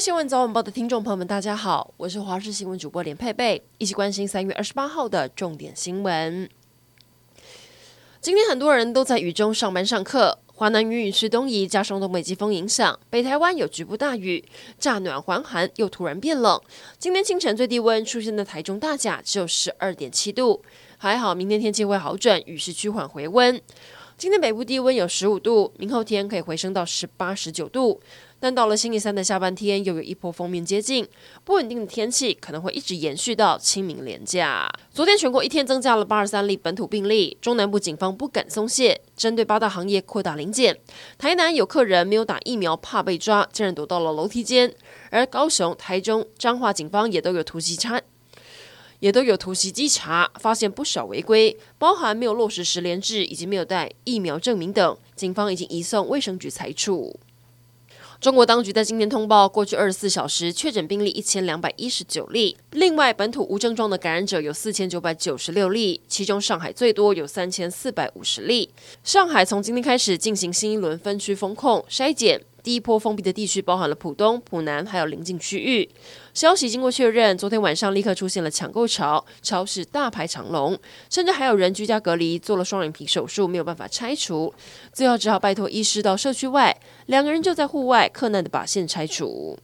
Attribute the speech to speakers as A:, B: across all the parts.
A: 新闻早晚报的听众朋友们，大家好，我是华视新闻主播连佩佩，一起关心三月二十八号的重点新闻。今天很多人都在雨中上班上课，华南云雨区东移，加上东北季风影响，北台湾有局部大雨，乍暖还寒，又突然变冷。今天清晨最低温出现在台中大甲，只有十二点七度，还好明天天气会好转，雨势趋缓回温。今天北部低温有十五度，明后天可以回升到十八、十九度。但到了星期三的下半天，又有一波锋面接近，不稳定的天气可能会一直延续到清明连假。昨天全国一天增加了八十三例本土病例，中南部警方不敢松懈，针对八大行业扩大临检。台南有客人没有打疫苗，怕被抓，竟然躲到了楼梯间。而高雄、台中、彰化警方也都有突袭查。也都有突袭稽查，发现不少违规，包含没有落实十连制以及没有带疫苗证明等，警方已经移送卫生局裁处。中国当局在今天通报，过去二十四小时确诊病例一千两百一十九例，另外本土无症状的感染者有四千九百九十六例，其中上海最多有三千四百五十例。上海从今天开始进行新一轮分区风控筛检。第一波封闭的地区包含了浦东、浦南，还有邻近区域。消息经过确认，昨天晚上立刻出现了抢购潮，超市大排长龙，甚至还有人居家隔离，做了双眼皮手术，没有办法拆除，最后只好拜托医师到社区外，两个人就在户外克难的把线拆除。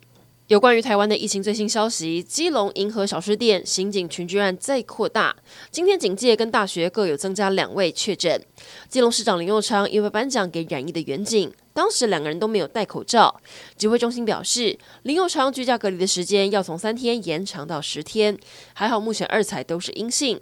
A: 有关于台湾的疫情最新消息，基隆银河小吃店刑警群聚案再扩大，今天警界跟大学各有增加两位确诊。基隆市长林佑昌因为颁奖给染疫的员警。当时两个人都没有戴口罩，指挥中心表示，林佑昌居家隔离的时间要从三天延长到十天。还好目前二采都是阴性。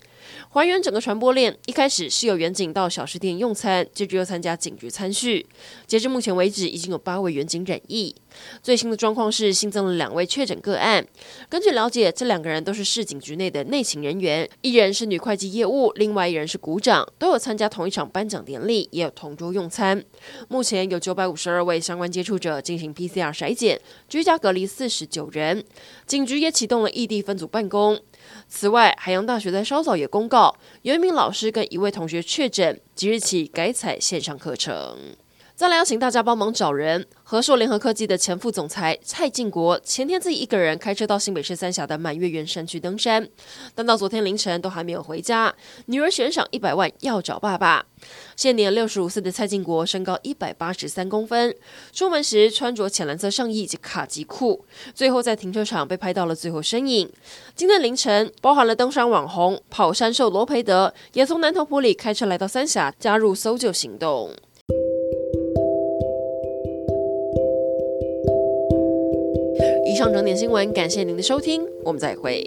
A: 还原整个传播链，一开始是有员警到小吃店用餐，接着又参加警局餐叙。截至目前为止，已经有八位员警染疫。最新的状况是新增了两位确诊个案。根据了解，这两个人都是市警局内的内勤人员，一人是女会计业务，另外一人是股长，都有参加同一场颁奖典礼，也有同桌用餐。目前有九百五十二位相关接触者进行 PCR 筛检，居家隔离四十九人。警局也启动了异地分组办公。此外，海洋大学在稍早也公告，有一名老师跟一位同学确诊，即日起改采线上课程。再来，邀请大家帮忙找人。和硕联合科技的前副总裁蔡进国前天自己一个人开车到新北市三峡的满月圆山区登山，但到昨天凌晨都还没有回家。女儿悬赏一百万要找爸爸。现年六十五岁的蔡进国，身高一百八十三公分，出门时穿着浅蓝色上衣及卡其裤，最后在停车场被拍到了最后身影。今天凌晨，包含了登山网红跑山兽罗培德，也从南投埔里开车来到三峡，加入搜救行动。以上整点新闻，感谢您的收听，我们再会。